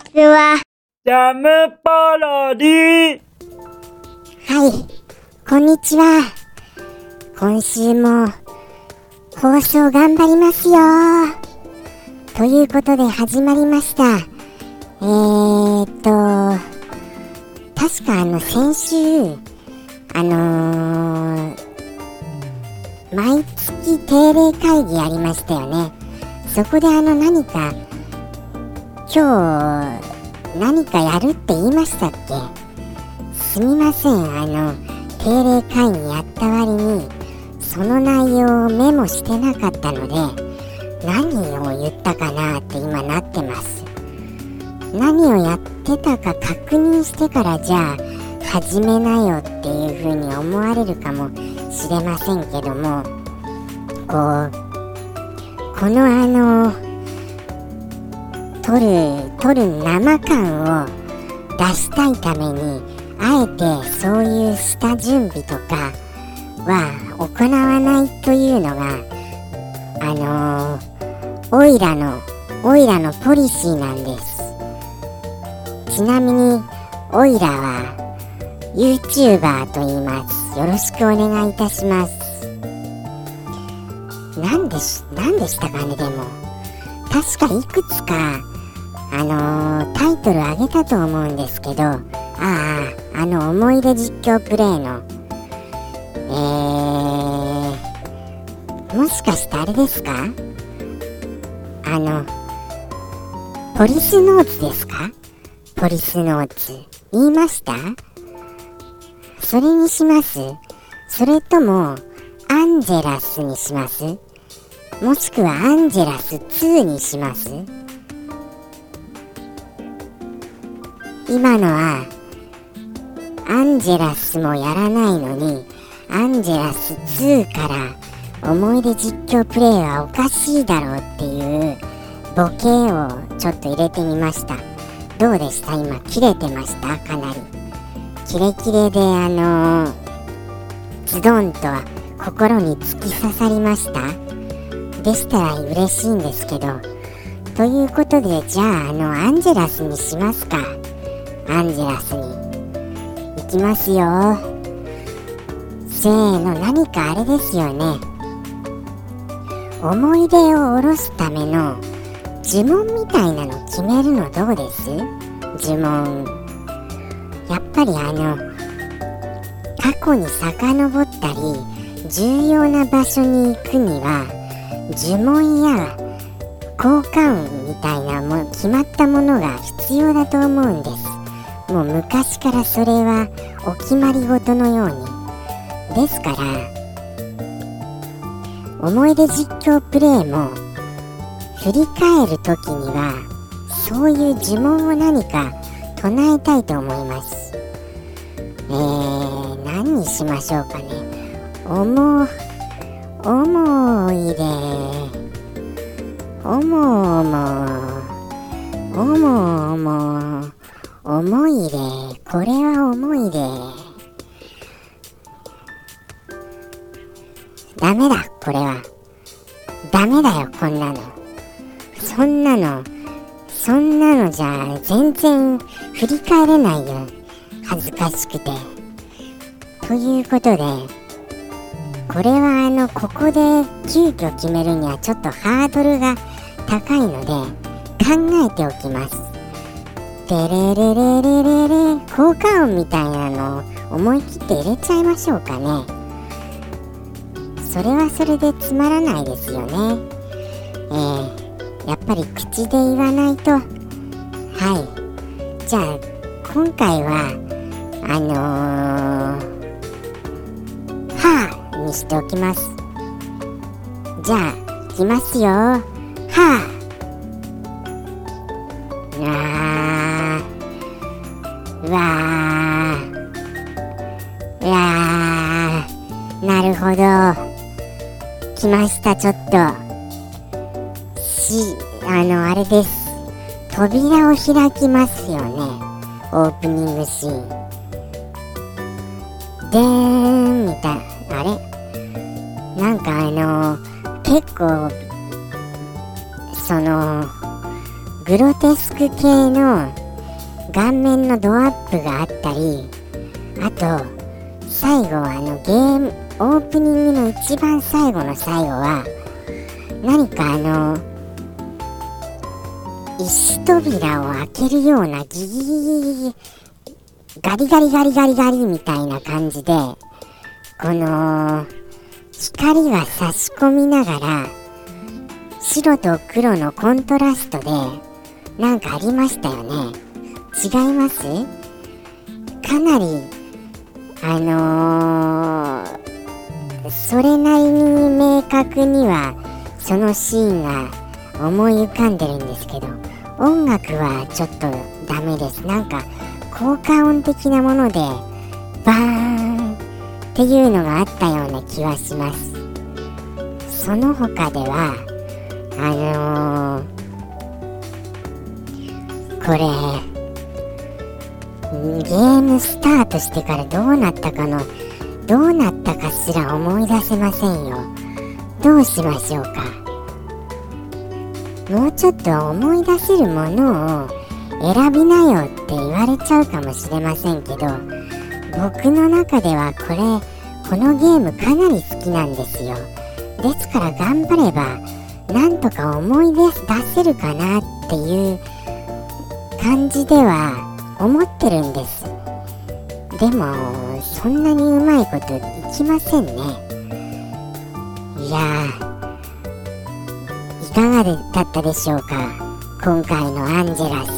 ちは。ジャムパロディはい、こんにちは。今週も放送頑張りますよ。ということで始まりました。えーっと、確かあの先週、あのー、毎月定例会議ありましたよね。そこであの何か、今日何かやるって言いましたっけ？すみません。あの定例会議やった割にその内容をメモしてなかったので何を言ったかなって今なってます。何をやってたか確認してからじゃあ始めなよっていう風に思われるかもしれませんけどもこうこのあの撮る撮る生感を出したいためにあえてそういう下準備とかは行わないというのがあのー、オイラのオイラのポリシーなんです。ちなみにオイラは YouTuber と言います。よろしくお願いいたします。なんでしなんでしたかねでも。確かいくつかあのー、タイトルあげたと思うんですけどあああの思い出実況プレイの。えー、もしかしてあれですか？あのポリスノーツですか？ポリスノーツ。言いました？それにします？それともアンジェラスにします？もしくはアンジェラス2にします？今のはアンジェラスもやらないのにアンジェラス2から思い出実況プレイはおかしいだろうっていうボケをちょっと入れてみました。どうでした？今切れてました？かなり。キレキレであのー、ズドンとは心に突き刺さりました？でしたら嬉しいんですけど。ということでじゃああのアンジェラスにしますか。アンジェラスに行きますよ。せーの何かあれですよね。思い出を下ろすための呪文みたいなの決めるのどうです？呪文。やっぱりあの過去に遡ったり重要な場所に行くには呪文や効果音みたいなも決まったものが必要だと思うんです。もう昔からそれはお決まり事のように。ですから思い出実況プレイも振り返る時にはそういう呪文を何か唱えたいと思います。えー、何にしましょうかね。思思い出。思うも思うも。思い出これは思い出ダメだこれは。ダメだよこんなの。そんなのそんなのじゃ全然振り返れないよ。恥ずかしくて。ということでこれはあのここで急遽決めるにはちょっとハードルが高いので考えておきます。テレレレレレレ効果音みたいなのを思い切って入れちゃいましょうかね。それはそれでつまらないですよね。えー、やっぱり口で言わないと。はい。じゃあ今回はあのー、はあにしておきます。じゃあいきますよ。はあなるほど。来ました、ちょっと。し、あの、あれです。扉を開きますよね。オープニングシーン。でーん、みたい。あれ？なんかあの結構、その、グロテスク系の顔面のドアップがあったりあと最後はあのゲームオープニングの一番最後の最後は何かあの石扉を開けるようなギギギギギガリガリガリガリガリみたいな感じでこの光が差し込みながら白と黒のコントラストでなんかありましたよね。違います？かなりあのー、それなりに明確にはそのシーンが思い浮かんでるんですけど音楽はちょっとダメです。なんか効果音的なものでバーンっていうのがあったような気はします。その他ではあのー、これゲームスタートしてからどうなったかのどうなったかすら思い出せませんよ。どうしましょうか。もうちょっと思い出せるものを選びなよって言われちゃうかもしれませんけど僕の中ではこれこのゲームかなり好きなんですよ。ですから頑張ればなんとか思い出出せるかなっていう感じでは思ってるんです。でもそんなにうまいこといきませんね。いやいかがだったでしょうか。今回のアンジェラス。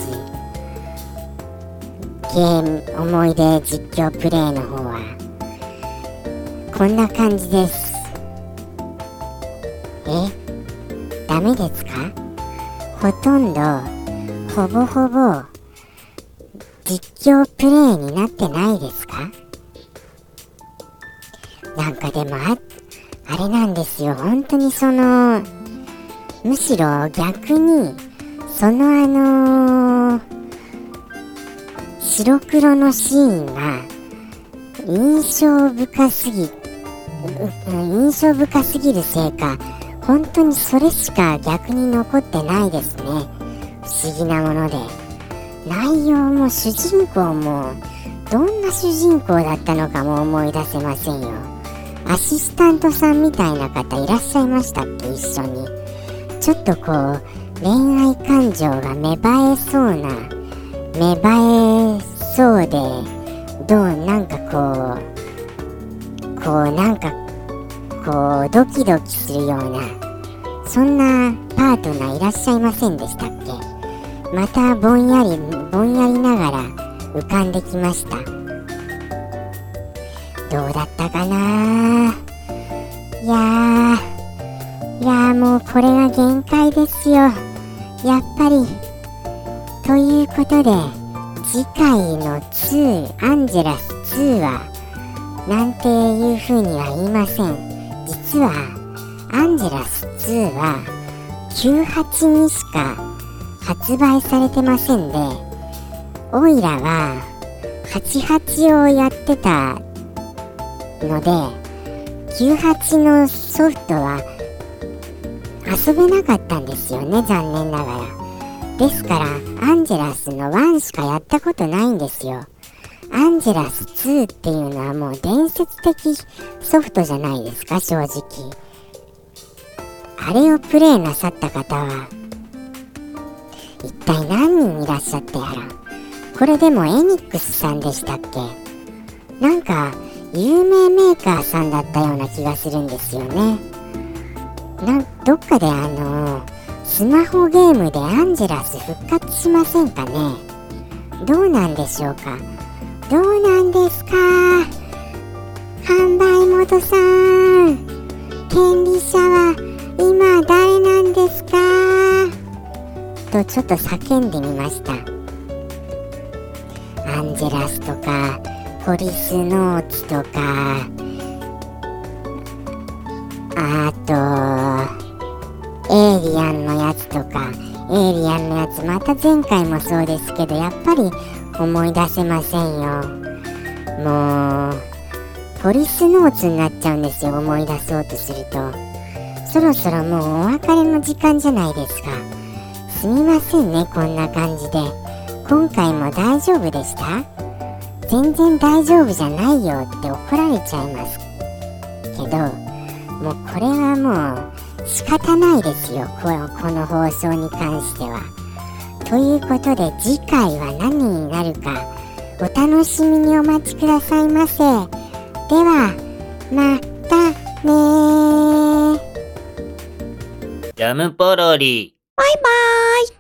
ゲーム思い出実況プレイの方は。こんな感じです。え？ダメですか？ほとんどほぼほぼ実況プレイになってないですか？なんかでもあ、あれなんですよ。本当にその、むしろ逆に、そのあのー、白黒のシーンが印象深すぎ、印象深すぎるせいか、本当にそれしか逆に残ってないですね。不思議なもので。内容も主人公もどんな主人公だったのかも思い出せませんよ。アシスタントさんみたいな方いらっしゃいましたっけ？一緒に。ちょっとこう恋愛感情が芽生えそうな芽生えそうでどうなんかこうこうなんかこうドキドキするようなそんなパートナーいらっしゃいませんでしたっけ？またぼんやりぼんやりながら浮かんできました。どうだったかな？いやいやもうこれが限界ですよ。やっぱり。ということで次回の2アンジェラス2はなんていうふうには言いません。実はアンジェラス2は98にしか発売されてませんで、オイラは88をやってたので、98のソフトは遊べなかったんですよね、残念ながら。ですから、アンジェラスの1しかやったことないんですよ。アンジェラス2っていうのはもう伝説的ソフトじゃないですか、正直。あれをプレイなさった方は、一体何人いらっしゃってやらこれでもエニックスさんでしたっけ？なんか有名メーカーさんだったような気がするんですよね。などっかであのスマホゲームでアンジェラス復活しませんかね？どうなんでしょうか？どうなんですか？販売元さん。権利者は今誰なんですとちょっと叫んでみました。アンジェラスとかポリスノーツとかあとエイリアンのやつとかエイリアンのやつまた前回もそうですけどやっぱり思い出せませんよ。もうポリスノーツになっちゃうんですよ思い出そうとすると。そろそろもうお別れの時間じゃないですか。すみませんねこんな感じで。今回も大丈夫でした？全然大丈夫じゃないよって怒られちゃいます。けどもうこれはもう仕方ないですよこのこの放送に関しては。ということで次回は何になるかお楽しみにお待ちくださいませ。ではまたねジャムポロリ。バイバーイ。